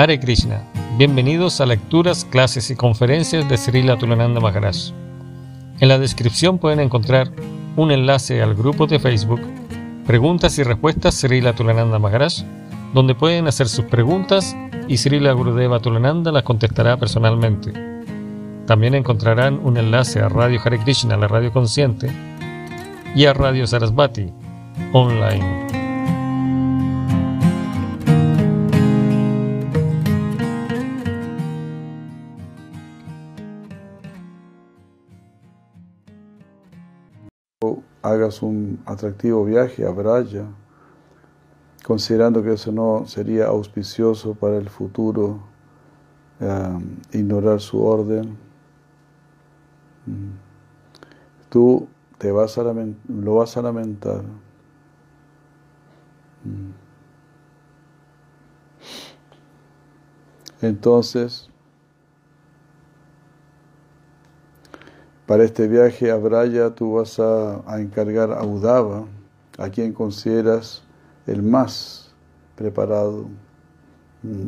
Hare Krishna. Bienvenidos a lecturas, clases y conferencias de Srila Tulananda Maharaj. En la descripción pueden encontrar un enlace al grupo de Facebook Preguntas y Respuestas Srila Tulananda Maharaj, donde pueden hacer sus preguntas y Srila Gurudeva Tulananda las contestará personalmente. También encontrarán un enlace a Radio Hare Krishna, la radio consciente, y a Radio Sarasvati, online. Un atractivo viaje a Braya, considerando que eso no sería auspicioso para el futuro, eh, ignorar su orden, mm, tú te vas a lo vas a lamentar. Mm. Entonces, Para este viaje a Braya tú vas a, encargar a Udava, a quien consideras el más preparado. Mm.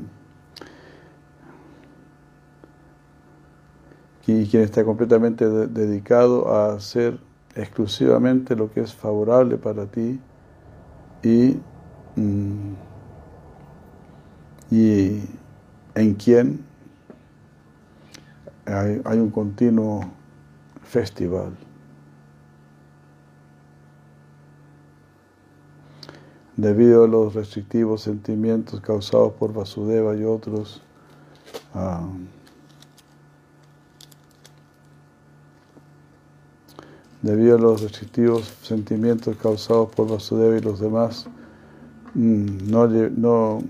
Y quien está completamente dedicado a hacer exclusivamente lo que es favorable para ti y, mm, y en quien hay, hay un continuo festival. Debido a los restrictivos sentimientos causados por Vasudeva y otros, ah, debido a los restrictivos sentimientos causados por Vasudeva y los demás, mm, no, no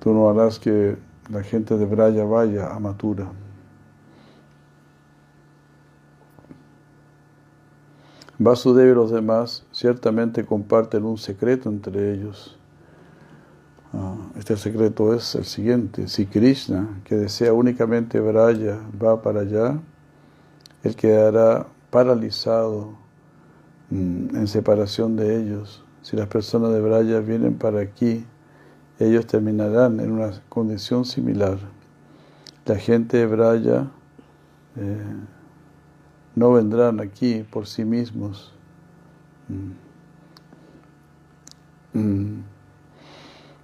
tú no harás que la gente de Braya vaya a Matura. Vasudeva y los demás ciertamente comparten un secreto entre ellos. Ah, este secreto es el siguiente. Si Krishna, que desea únicamente Braya, va para allá, él quedará paralizado mm, en separación de ellos. Si las personas de Braya vienen para aquí, ellos terminarán en una condición similar. La gente de Braya eh, no vendrán aquí por sí mismos. Mm. Mm.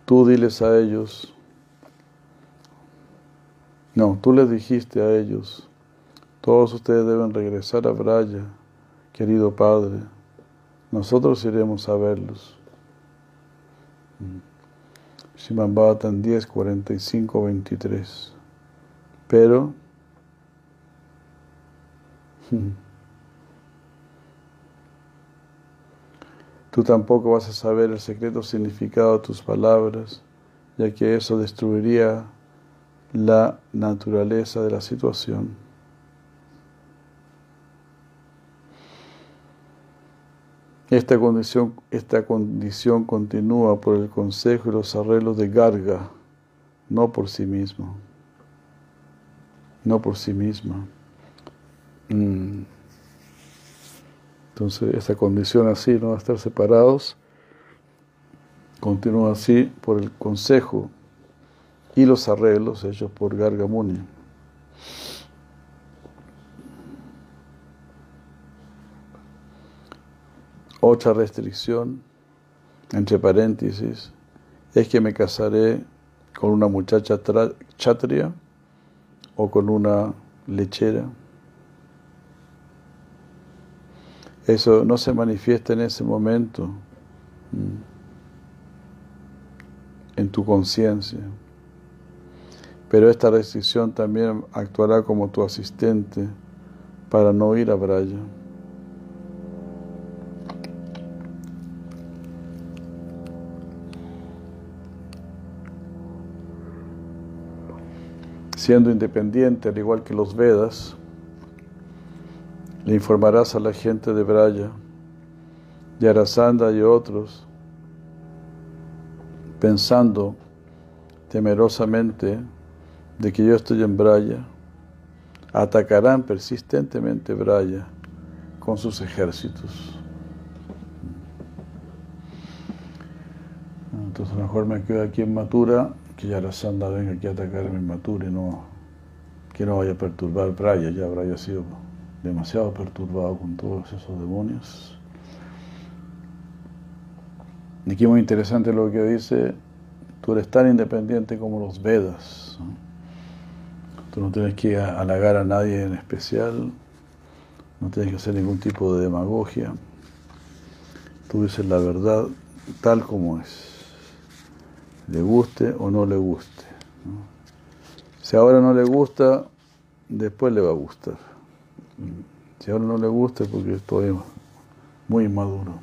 Tú diles a ellos, no, tú les dijiste a ellos, todos ustedes deben regresar a Braya, querido Padre, nosotros iremos a verlos. Mm. Shiman Bhavatan 10, 45, 23. Pero tú tampoco vas a saber el secreto significado de tus palabras, ya que eso destruiría la naturaleza de la situación. Esta condición, esta condición continúa por el consejo y los arreglos de Garga, no por sí mismo. No por sí misma. Mm. Entonces, esta condición así, ¿no? estar separados, continúa así por el consejo y los arreglos hechos por Garga Muni. Otra restricción, entre paréntesis, es que me casaré con una muchacha chatria o con una lechera. Eso no se manifiesta en ese momento mm, en tu conciencia. Pero esta restricción también actuará como tu asistente para no ir a Braya. Siendo independiente, al igual que los Vedas, le informarás a la gente de Braya, de Arasanda y otros, pensando temerosamente de que yo estoy en Braya, atacarán persistentemente Braya con sus ejércitos. Entonces mejor me quedo aquí en Matura, que ya la Sanda venga aquí a atacarme en Matura y no, que no vaya a perturbar Braya, ya Braya ha sido demasiado perturbado con todos esos demonios. Y aquí muy interesante lo que dice, tú eres tan independiente como los Vedas. Tú no tienes que halagar a nadie en especial, no tienes que hacer ningún tipo de demagogia. Tú dices la verdad tal como es, le guste o no le guste. Si ahora no le gusta, después le va a gustar. Si ahora no le gusta, porque estoy muy inmaduro.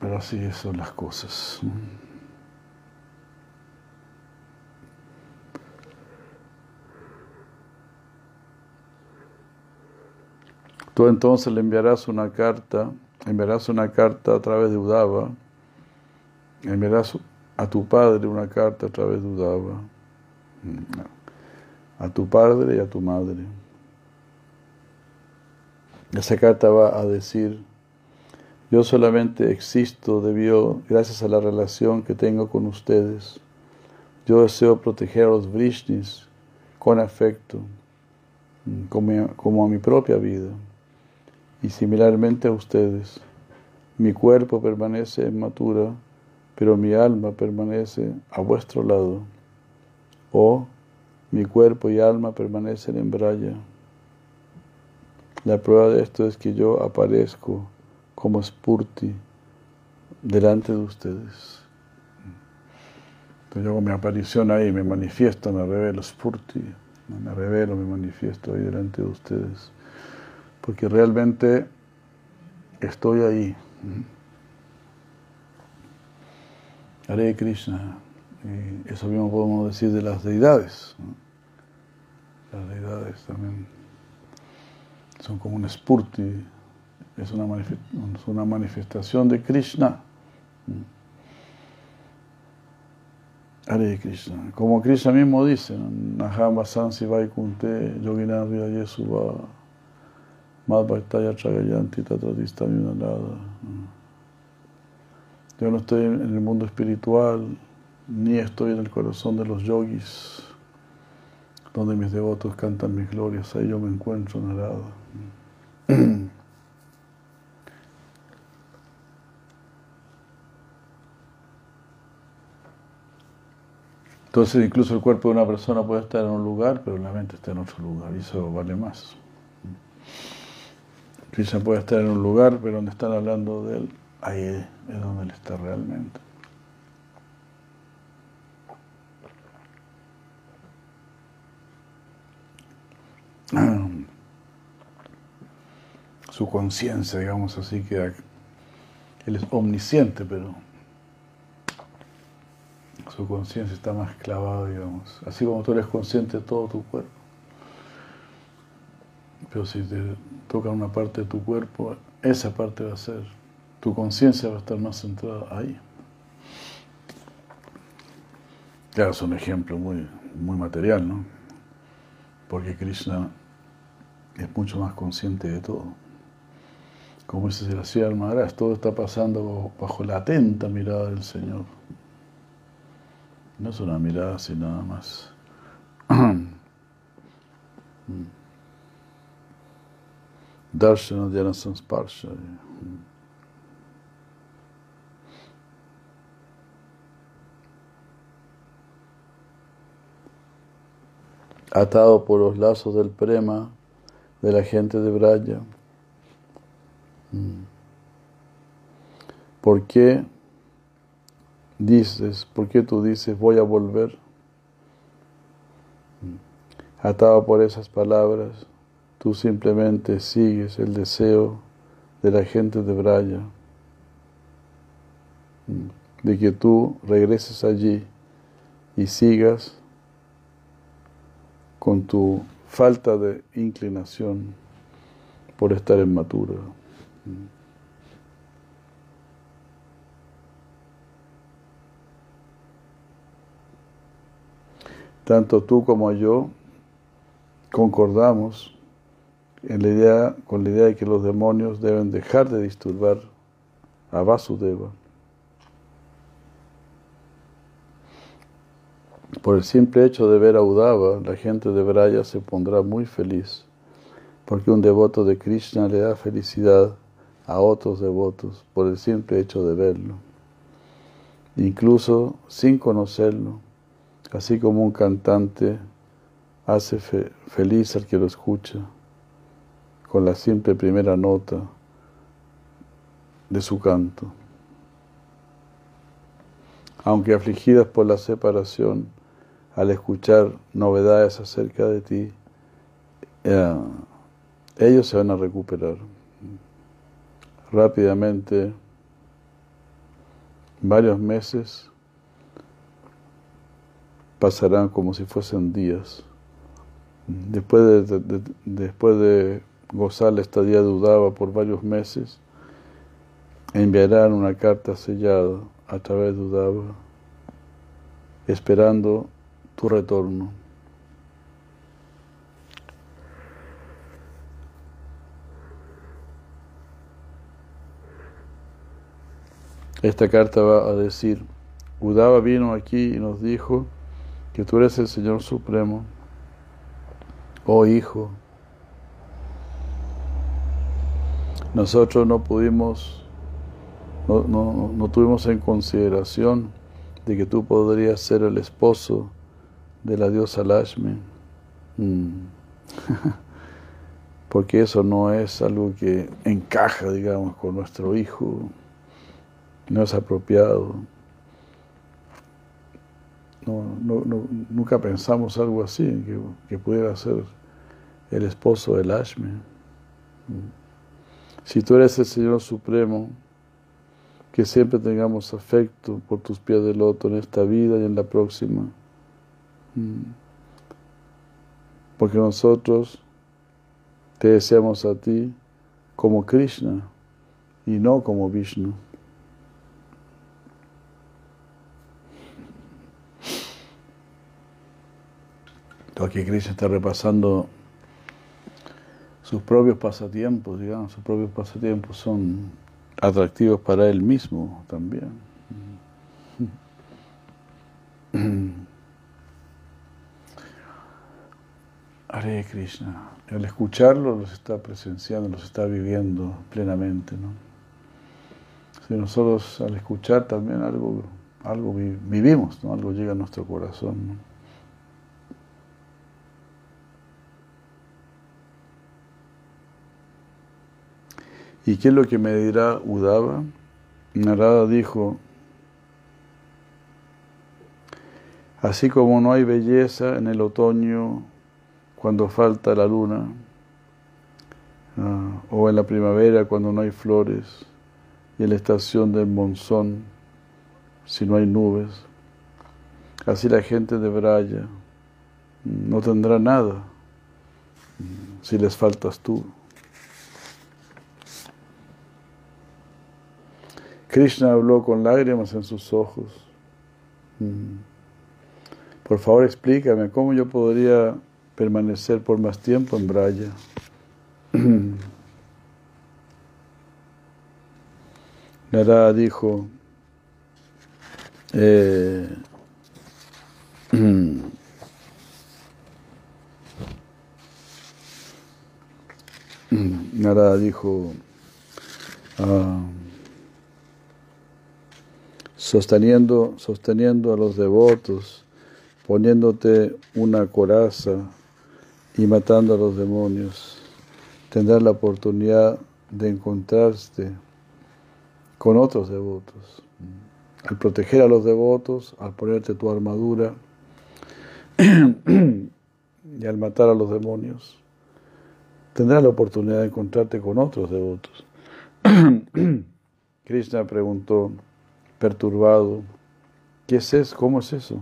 Pero así son las cosas. Tú entonces le enviarás una carta, enviarás una carta a través de Udava, enviarás a tu padre una carta a través de Udava, mm, a tu padre y a tu madre. Esa carta va a decir, yo solamente existo debido, gracias a la relación que tengo con ustedes. Yo deseo proteger a los Vrishnis con afecto, mm, como, como a mi propia vida y similarmente a ustedes. Mi cuerpo permanece en Matura, pero mi alma permanece a vuestro lado. O mi cuerpo y alma permanecen en Braya. La prueba de esto es que yo aparezco como Spurti delante de ustedes. Entonces yo con mi aparición ahí me manifiesto, me revelo Spurti, me revelo, me manifiesto ahí delante de ustedes porque realmente estoy ahí. Hare Krishna. Y eso mismo podemos decir de las deidades. Las deidades también son como un spurti, es una, manifestación de Krishna. Hare Krishna. Como Krishna mismo dice, Naham Vasansi Vaikunte Yoginarya Yesuva Madhvaitaya Chagayanti nada. Yo no estoy en el mundo espiritual, ni estoy en el corazón de los yogis, donde mis devotos cantan mis glorias, ahí yo me encuentro narada. Entonces incluso el cuerpo de una persona puede estar en un lugar, pero la mente está en otro lugar, y eso vale más. Krishna puede estar en un lugar, pero donde están hablando de él, ahí es donde él está realmente. Su conciencia, digamos así, que él es omnisciente, pero su conciencia está más clavada, digamos. Así como tú eres consciente de todo tu cuerpo. Pero si te toca una parte de tu cuerpo, esa parte va a ser, tu conciencia va a estar más centrada ahí. Claro, es un ejemplo muy, muy material, ¿no? Porque Krishna es mucho más consciente de todo. Como dice la ciudad Maharaj, todo está pasando bajo la atenta mirada del Señor. No es una mirada así nada más. Darshana Dhyana. Atado por los lazos del prema de la gente de Braya. ¿Por qué dices, por qué tú dices voy a volver? Atado por esas palabras Tú simplemente sigues el deseo de la gente de Braya, de que tú regreses allí y sigas con tu falta de inclinación por estar en Matura. Tanto tú como yo concordamos con la idea de que los demonios deben dejar de disturbar a Vasudeva. Por el simple hecho de ver a Udava, la gente de Braya se pondrá muy feliz, porque un devoto de Krishna le da felicidad a otros devotos por el simple hecho de verlo, incluso sin conocerlo, así como un cantante hace feliz al que lo escucha con la simple primera nota de su canto. Aunque afligidas por la separación, al escuchar novedades acerca de ti, eh, ellos se van a recuperar rápidamente, varios meses pasarán como si fuesen días. Después de, después de gozar la estadía de por varios meses, enviarán una carta sellada a través de Udava, esperando tu retorno. Esta carta va a decir, Udava vino aquí y nos dijo que tú eres el Señor Supremo, oh Hijo. Nosotros no pudimos, no, no, no tuvimos en consideración de que tú podrías ser el esposo de la diosa Lashmi. Mm. Porque eso no es algo que encaja, digamos, con nuestro hijo. No es apropiado. No, nunca pensamos algo así, que, que, pudiera ser el esposo de Lashmi. Mm. Si tú eres el Señor Supremo, que siempre tengamos afecto por tus pies de loto en esta vida y en la próxima. Mm. Porque nosotros te deseamos a ti como Krishna y no como Vishnu. Aquí Krishna está repasando sus propios pasatiempos, digamos, sus propios pasatiempos son atractivos para él mismo también. Hare Krishna. Al escucharlo los está presenciando, los está viviendo plenamente. ¿no? Si nosotros al escuchar también algo, algo vivimos, ¿no? algo llega a nuestro corazón. ¿no? ¿Y qué es lo que me dirá Udava? Narada dijo, así como no hay belleza en el otoño cuando falta la luna, ah, o en la primavera cuando no hay flores, y en la estación del monzón si no hay nubes, así la gente de Braya no tendrá nada si les faltas tú. Krishna habló con lágrimas en sus ojos. Mm. Por favor, explícame cómo yo podría permanecer por más tiempo en Braya. Narada dijo, eh, Narada dijo, ah, sosteniendo, sosteniendo a los devotos, poniéndote una coraza y matando a los demonios. Tendrás la oportunidad de encontrarte con otros devotos. Al proteger a los devotos, al ponerte tu armadura y al matar a los demonios, tendrás la oportunidad de encontrarte con otros devotos. Krishna preguntó, perturbado. ¿Qué es eso? ¿Cómo es eso?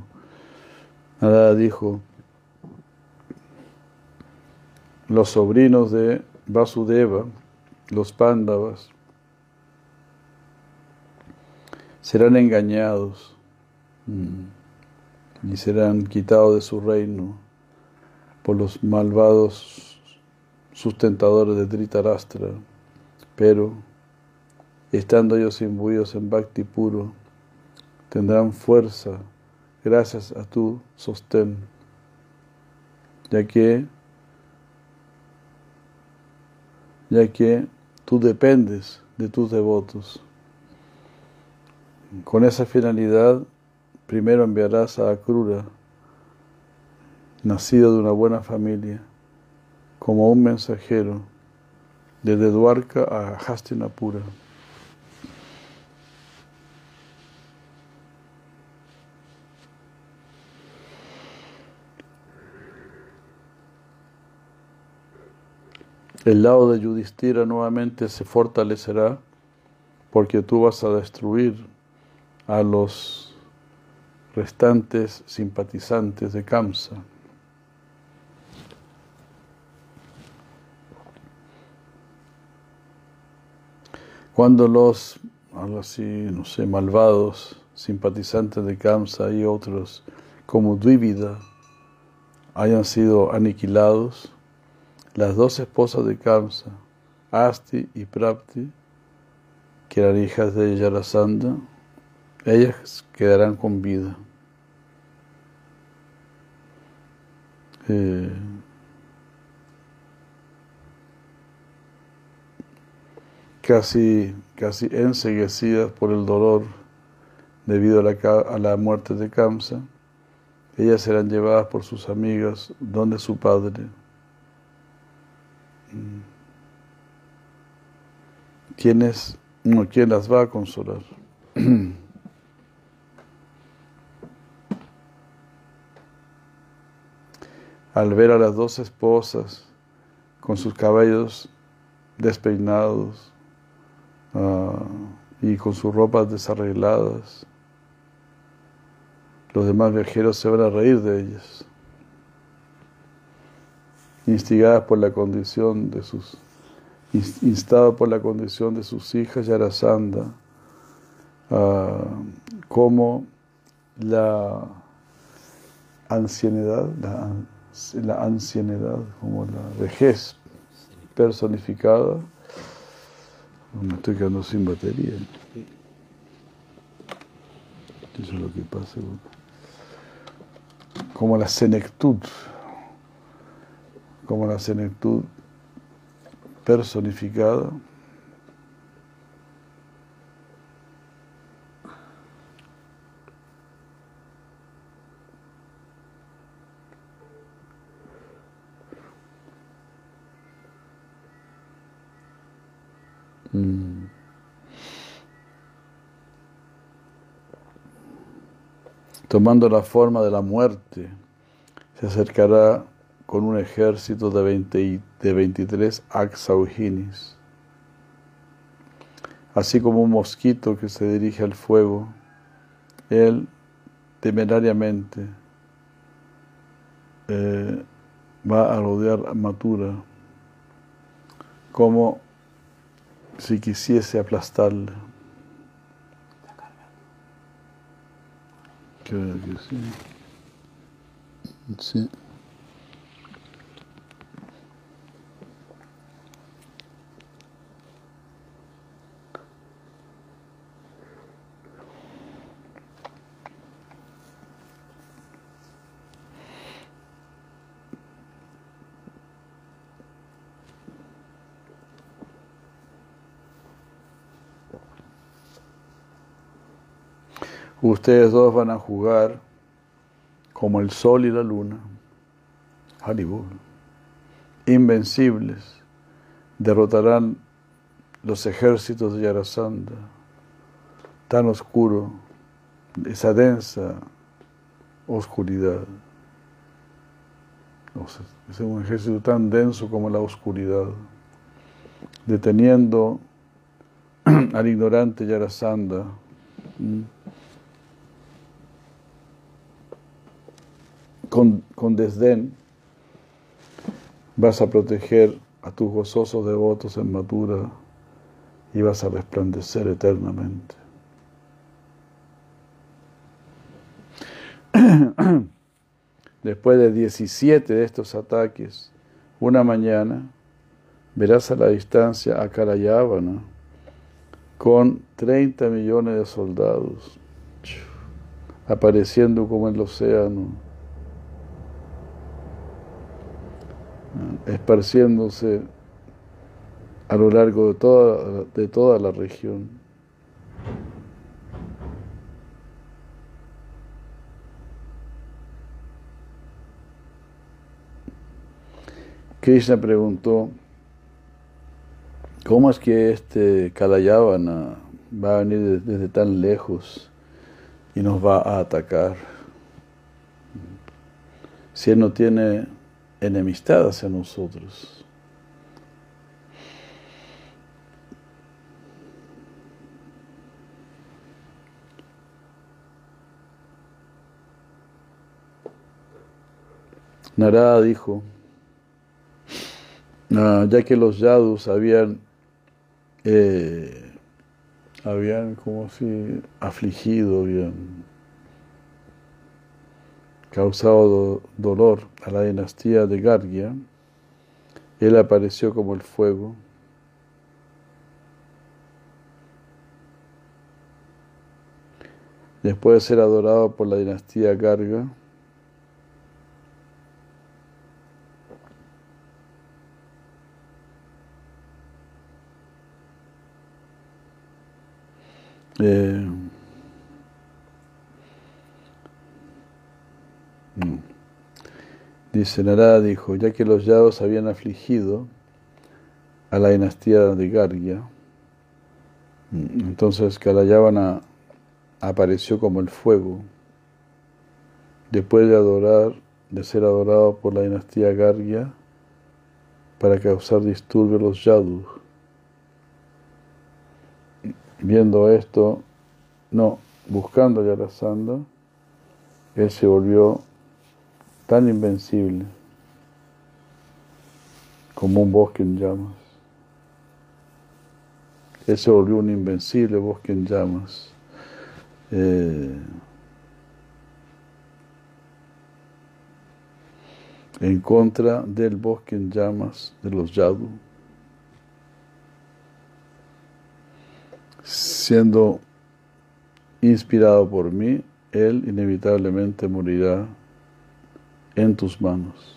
Nada dijo, los sobrinos de Vasudeva, los Pándavas, serán engañados mm, y serán quitados de su reino por los malvados sustentadores de Dhritarashtra, pero estando ellos imbuidos en bhakti puro, tendrán fuerza gracias a tu sostén, ya que, ya que tú dependes de tus devotos. Con esa finalidad, primero enviarás a Akrura, nacido de una buena familia, como un mensajero desde Dwarka a Hastinapura. El lado de Yudhishthira nuevamente se fortalecerá porque tú vas a destruir a los restantes simpatizantes de Kamsa. Cuando los, algo así, no sé, malvados simpatizantes de Kamsa y otros como Dvivida hayan sido aniquilados, las dos esposas de Kamsa, Asti y Prapti, que eran hijas de Yarasandha, ellas quedarán con vida. Eh, casi, casi enseguecidas por el dolor debido a la, a la muerte de Kamsa, ellas serán llevadas por sus amigas donde su padre. ¿Quién, no, ¿Quién las va a consolar? Al ver a las dos esposas con sus cabellos despeinados uh, y con sus ropas desarregladas, los demás viajeros se van a reír de ellas instigadas por la condición de sus instado por la condición de sus hijas Yarasanda, uh, como la ancianidad, la, la, ancianidad, como la vejez personificada. Me estoy quedando sin batería. Eso es lo que pasa. Como la senectud como la senectud personificada. Mm. Tomando la forma de la muerte, se acercará con un ejército de, 20, de 23 axauginis. Así como un mosquito que se dirige al fuego, él temerariamente eh, va a rodear a Matura como si quisiese aplastarle. Que. Sí. Ustedes dos van a jugar como el sol y la luna, Haribol, invencibles, derrotarán los ejércitos de Yarasanda, tan oscuro, esa densa oscuridad. Es un ejército tan denso como la oscuridad, deteniendo al ignorante Yarasanda con, desdén, vas a proteger a tus gozosos devotos en Matura y vas a resplandecer eternamente. Después de 17 de estos ataques, una mañana verás a la distancia a Karayavana, con 30 millones de soldados apareciendo como el océano, esparciéndose a lo largo de toda, de toda la región. Krishna preguntó, ¿cómo es que este Kalayavana va a venir desde tan lejos y nos va a atacar? Si él no tiene enemistad hacia nosotros. Narada dijo, ah, ya que los yadus habían, eh, habían como si afligido, habían causado dolor a la dinastía de Gargia, él apareció como el fuego. Después de ser adorado por la dinastía Garga, eh, Dice Narada dijo, ya que los yados habían afligido a la dinastía de Gargia, mm, entonces Kalayavana apareció como el fuego, después de adorar, de ser adorado por la dinastía Gargia, para causar disturbios a los yadus. Viendo esto, no, buscando a Yarasandha, él se volvió tan invencible como un bosque en llamas. Él se volvió un invencible bosque en llamas. Eh, en contra del bosque en llamas de los Yadu, siendo inspirado por mí, él inevitablemente morirá en tus manos.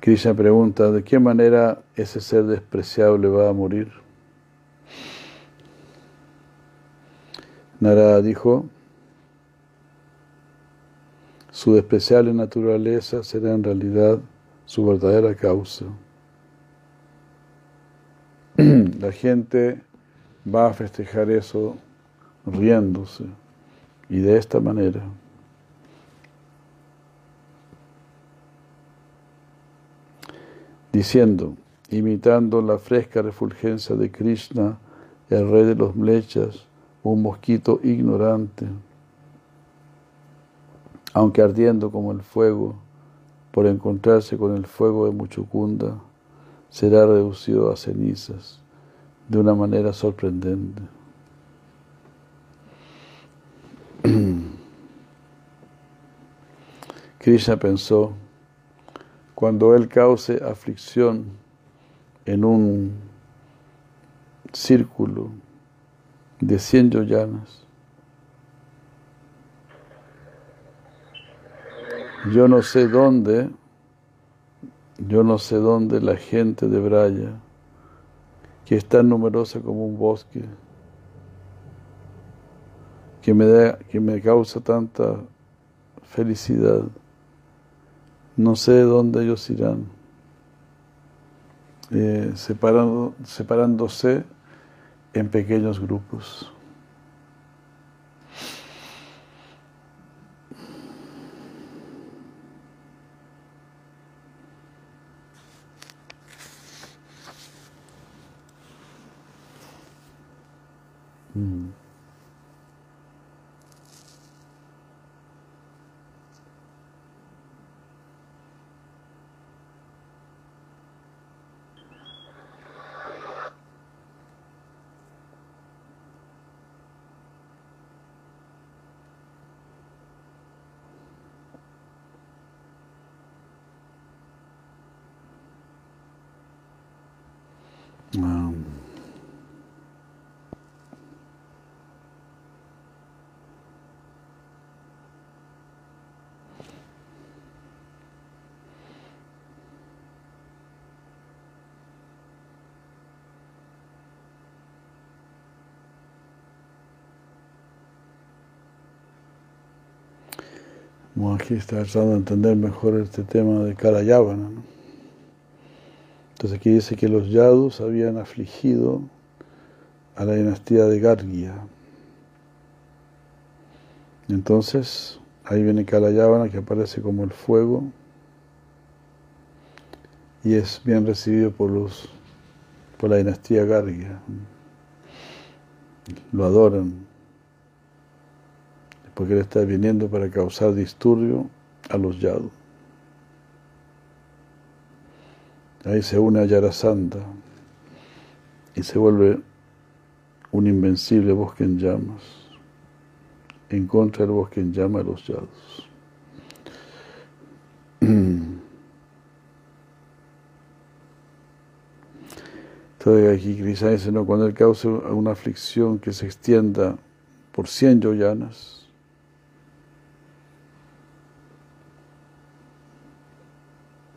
Krishna pregunta, ¿de qué manera ese ser despreciable va a morir? Narada dijo, su despreciable naturaleza será en realidad su verdadera causa. La gente va a festejar eso riéndose y de esta manera. Diciendo, imitando la fresca refulgencia de Krishna, el rey de los mlechas, un mosquito ignorante, aunque ardiendo como el fuego, por encontrarse con el fuego de Muchukunda, será reducido a cenizas de una manera sorprendente. Krishna pensó, cuando él cause aflicción en un círculo de cien yoyanas, yo no sé dónde, yo no sé dónde la gente de Braya que es tan numerosa como un bosque, que me, da, que me causa tanta felicidad. No sé dónde ellos irán, eh, separándose en pequeños grupos. Mm. Um, Bueno, aquí está tratando de entender mejor este tema de Kalayavana. ¿no? Entonces aquí dice que los Yadus habían afligido a la dinastía de Gargia. Entonces, ahí viene Kalayavana que aparece como el fuego y es bien recibido por los por la dinastía Gargia. Lo adoran porque él está viniendo para causar disturbio a los Yadu. Ahí se une a Yarasanta y se vuelve un invencible bosque en llamas en contra del bosque en llamas de los Yadus. Entonces aquí Krishna dice, no, cuando él cause una aflicción que se extienda por 100 yoyanas,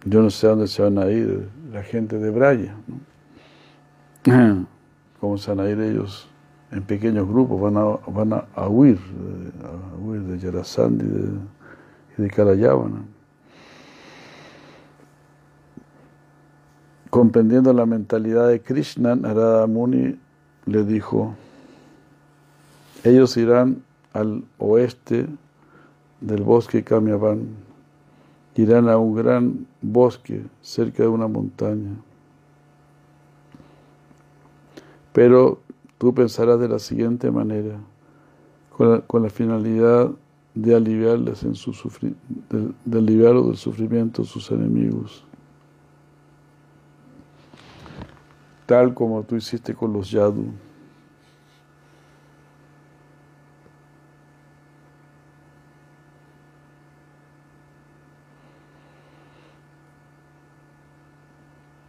Yo no sé dónde se van a ir la gente de Braya. ¿no? ¿Cómo se van a ir ellos en pequeños grupos? Van a, van a, huir, a huir de Yarasandi y de, de Kalayavana. Comprendiendo la mentalidad de Krishna, Narada Muni le dijo, ellos irán al oeste del bosque Kamyavan irán a un gran bosque cerca de una montaña. Pero tú pensarás de la siguiente manera, con la, finalidad de aliviarles en su de, de aliviarlos del sufrimiento sus enemigos. Tal como tú hiciste con los yadu.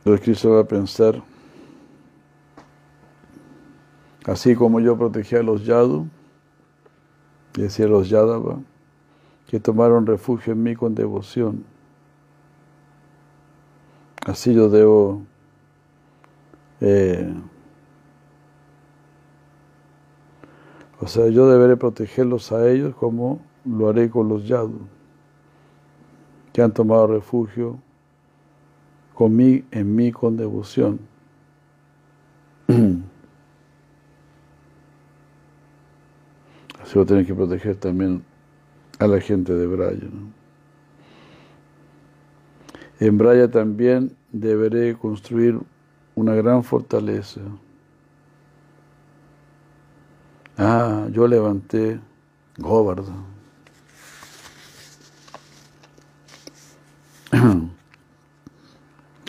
Entonces Cristo va a pensar, así como yo protegí a los Yadu, decía los Yadava, que tomaron refugio en mí con devoción, así yo debo eh, o sea, yo deberé protegerlos a ellos como lo haré con los Yadu, que han tomado refugio con mí, en mí con devoción. Así voy a tener que proteger también a la gente de Braya. En Braya también deberé construir una gran fortaleza. Ah, yo levanté Govardhan.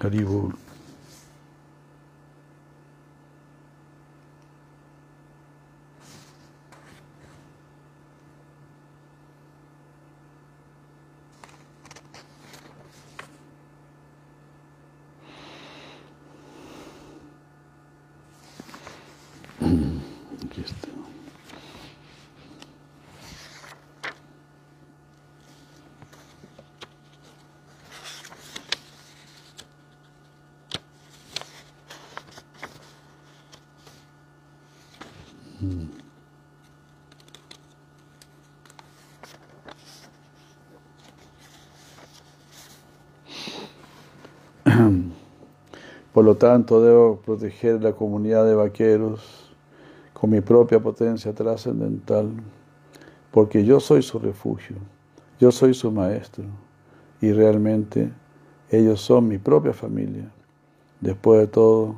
Haribol. Aquí está. Por lo tanto, debo proteger la comunidad de vaqueros con mi propia potencia trascendental, porque yo soy su refugio, yo soy su maestro, y realmente ellos son mi propia familia. Después de todo,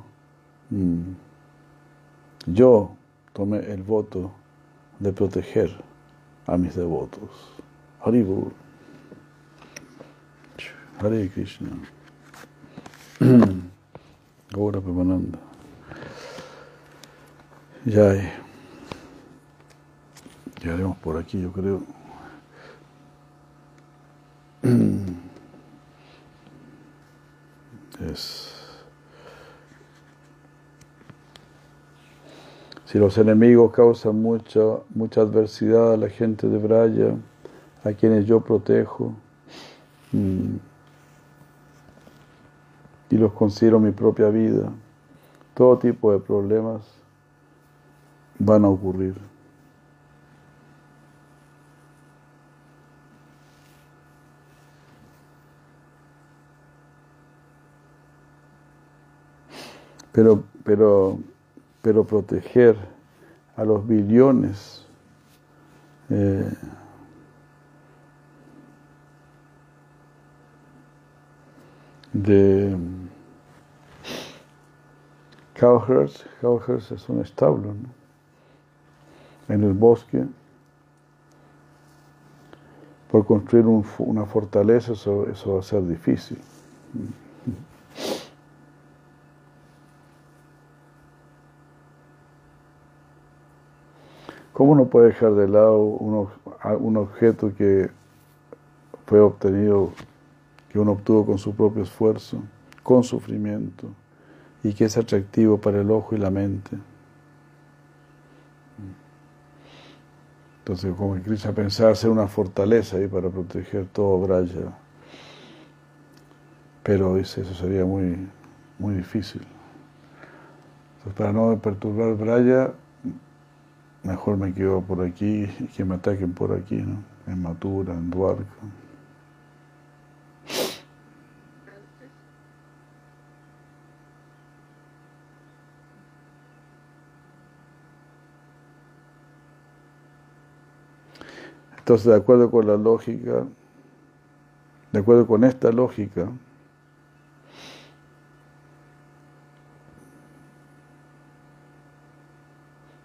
mm, yo tomé el voto de proteger a mis devotos. Haribur. Hare Krishna. Ahora Premananda. Ya Llegaremos por aquí, yo creo. Es Si los enemigos causan mucha, mucha adversidad a la gente de Braya, a quienes yo protejo, mm, y los considero mi propia vida, todo tipo de problemas van a ocurrir. Pero, pero, pero proteger a los billones eh, de cowherds, cowherds es un establo, en el bosque, por construir una fortaleza, eso, eso va a ser difícil. ¿Cómo uno puede dejar de lado un, objeto que fue obtenido, que uno obtuvo con su propio esfuerzo, con sufrimiento, y que es atractivo para el ojo y la mente? Entonces, como que Krishna pensaba hacer una fortaleza ahí para proteger todo Braya. Pero dice, eso sería muy, muy difícil. Entonces, para no perturbar Braya, mejor me quedo por aquí y que me ataquen por aquí, ¿no? En Matura, en Duarca. Entonces, de acuerdo con la lógica, de acuerdo con esta lógica,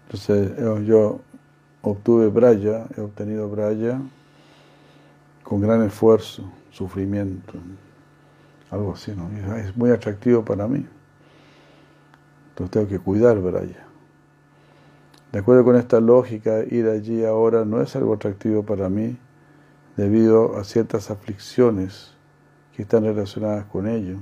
Entonces yo obtuve Braya, he obtenido Braya con gran esfuerzo, sufrimiento, algo así, ¿no? Es muy atractivo para mí. Entonces tengo que cuidar Braya. De acuerdo con esta lógica, ir allí ahora no es algo atractivo para mí debido a ciertas aflicciones que están relacionadas con ello.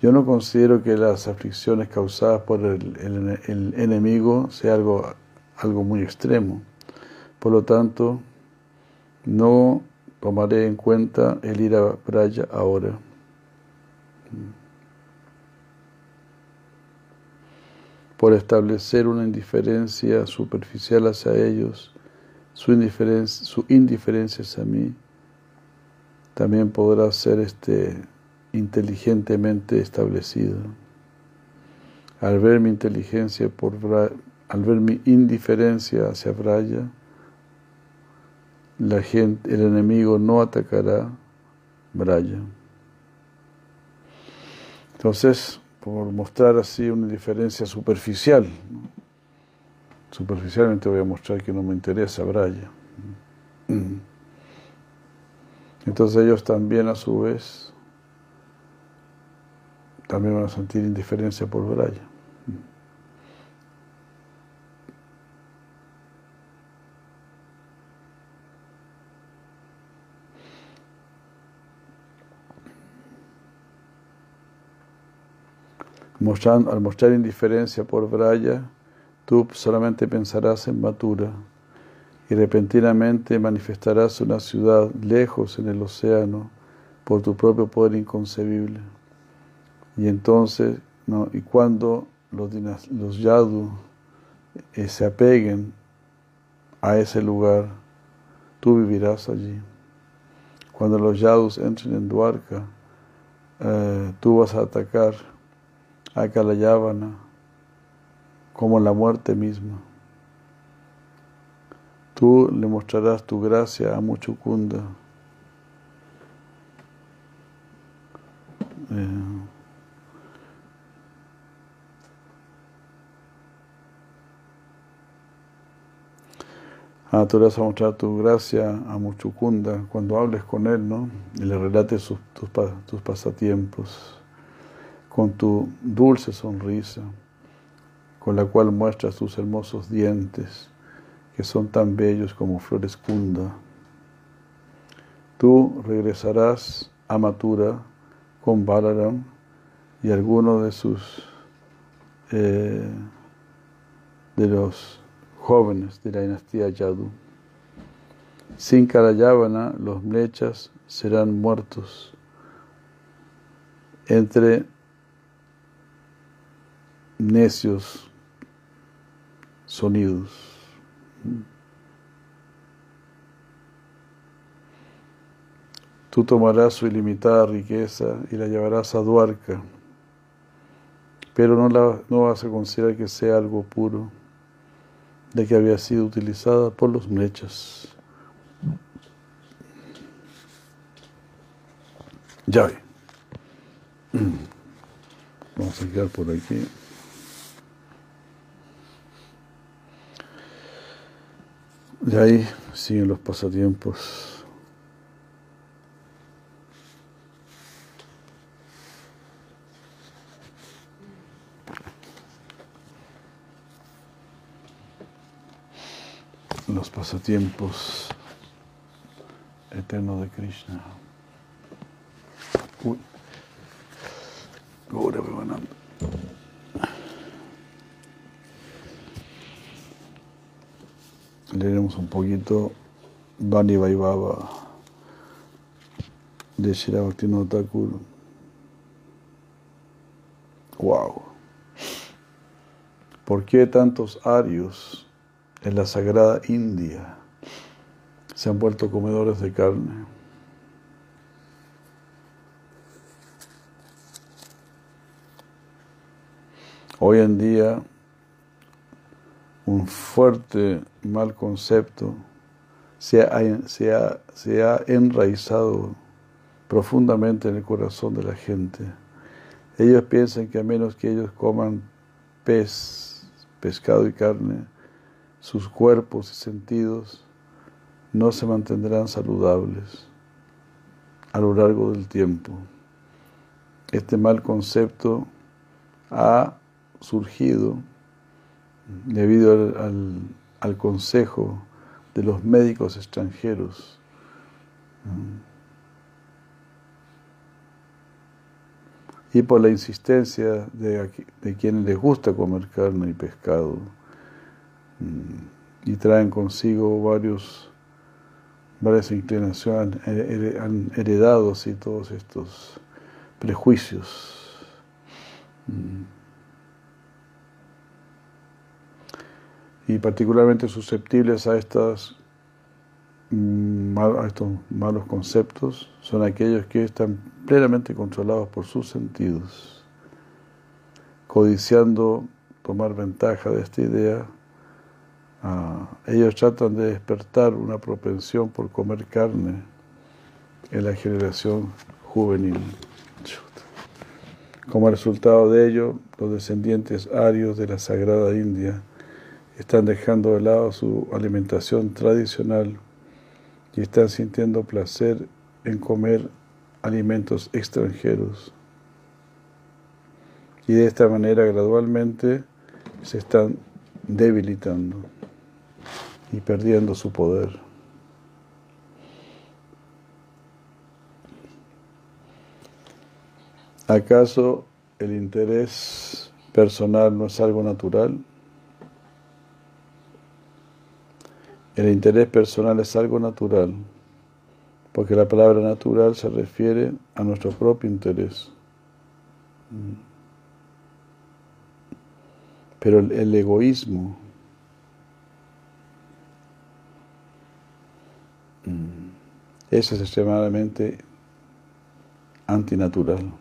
Yo no considero que las aflicciones causadas por el, enemigo sea algo, algo muy extremo. Por lo tanto, no tomaré en cuenta el ir a Braya ahora. Por establecer una indiferencia superficial hacia ellos, su indiferencia, su indiferencia hacia mí, también podrá ser este inteligentemente establecido. Al ver mi inteligencia por al ver mi indiferencia hacia Braya, el enemigo no atacará Braya. Entonces, por mostrar así una indiferencia superficial, superficialmente voy a mostrar que no me interesa Braya. Entonces ellos también a su vez también van a sentir indiferencia por Braya. Mostrando, al mostrar indiferencia por Braya, tú solamente pensarás en Matura y repentinamente manifestarás una ciudad lejos en el océano por tu propio poder inconcebible. Y entonces, ¿no? y cuando los, los yadu eh, se apeguen a ese lugar, tú vivirás allí. Cuando los yadus entren en Duarca, eh, tú vas a atacar a Kalayavana como la muerte misma. Tú le mostrarás tu gracia a Muchukunda. Eh, Ah, tú le vas a mostrar tu gracia a Muchukunda cuando hables con él, ¿no? Y le relates tus, tus pasatiempos con tu dulce sonrisa, con la cual muestras tus hermosos dientes, que son tan bellos como flores kunda. Tú regresarás a Matura con Balaram y alguno de sus eh, de los jóvenes de la dinastía Yadu. Sin Karayavana, los mlechas serán muertos entre necios sonidos. Tú tomarás su ilimitada riqueza y la llevarás a Duarca, pero no, la, no vas a considerar que sea algo puro, de que había sido utilizada por los mechas. Ya ve. Vamos a quedar por aquí. Y ahí siguen los pasatiempos. Los pasatiempos eternos de Krishna. Uy. Leeremos un poquito Bani Vaibhava de Shirabhaktino Thakur. Wow. ¿Por qué tantos arios en la sagrada India se han vuelto comedores de carne? Hoy en día, un fuerte mal concepto se ha, se, ha, se ha, enraizado profundamente en el corazón de la gente. Ellos piensan que a menos que ellos coman pez, pescado y carne, sus cuerpos y sentidos no se mantendrán saludables a lo largo del tiempo. Este mal concepto ha surgido debido al, al, consejo de los médicos extranjeros. Y por la insistencia de, de quienes les gusta comer carne y pescado. Y traen consigo varios, varias inclinaciones, han heredado así todos estos prejuicios y particularmente susceptibles a, estas, a estos malos conceptos son aquellos que están plenamente controlados por sus sentidos, codiciando tomar ventaja de esta idea. Uh, ellos tratan de despertar una propensión por comer carne en la generación juvenil. Como resultado de ello, los descendientes arios de la Sagrada India están dejando de lado su alimentación tradicional y están sintiendo placer en comer alimentos extranjeros. Y de esta manera gradualmente se están debilitando y perdiendo su poder. ¿Acaso el interés personal no es algo natural? El interés personal es algo natural, porque la palabra natural se refiere a nuestro propio interés. Pero el, egoísmo es extremadamente antinatural.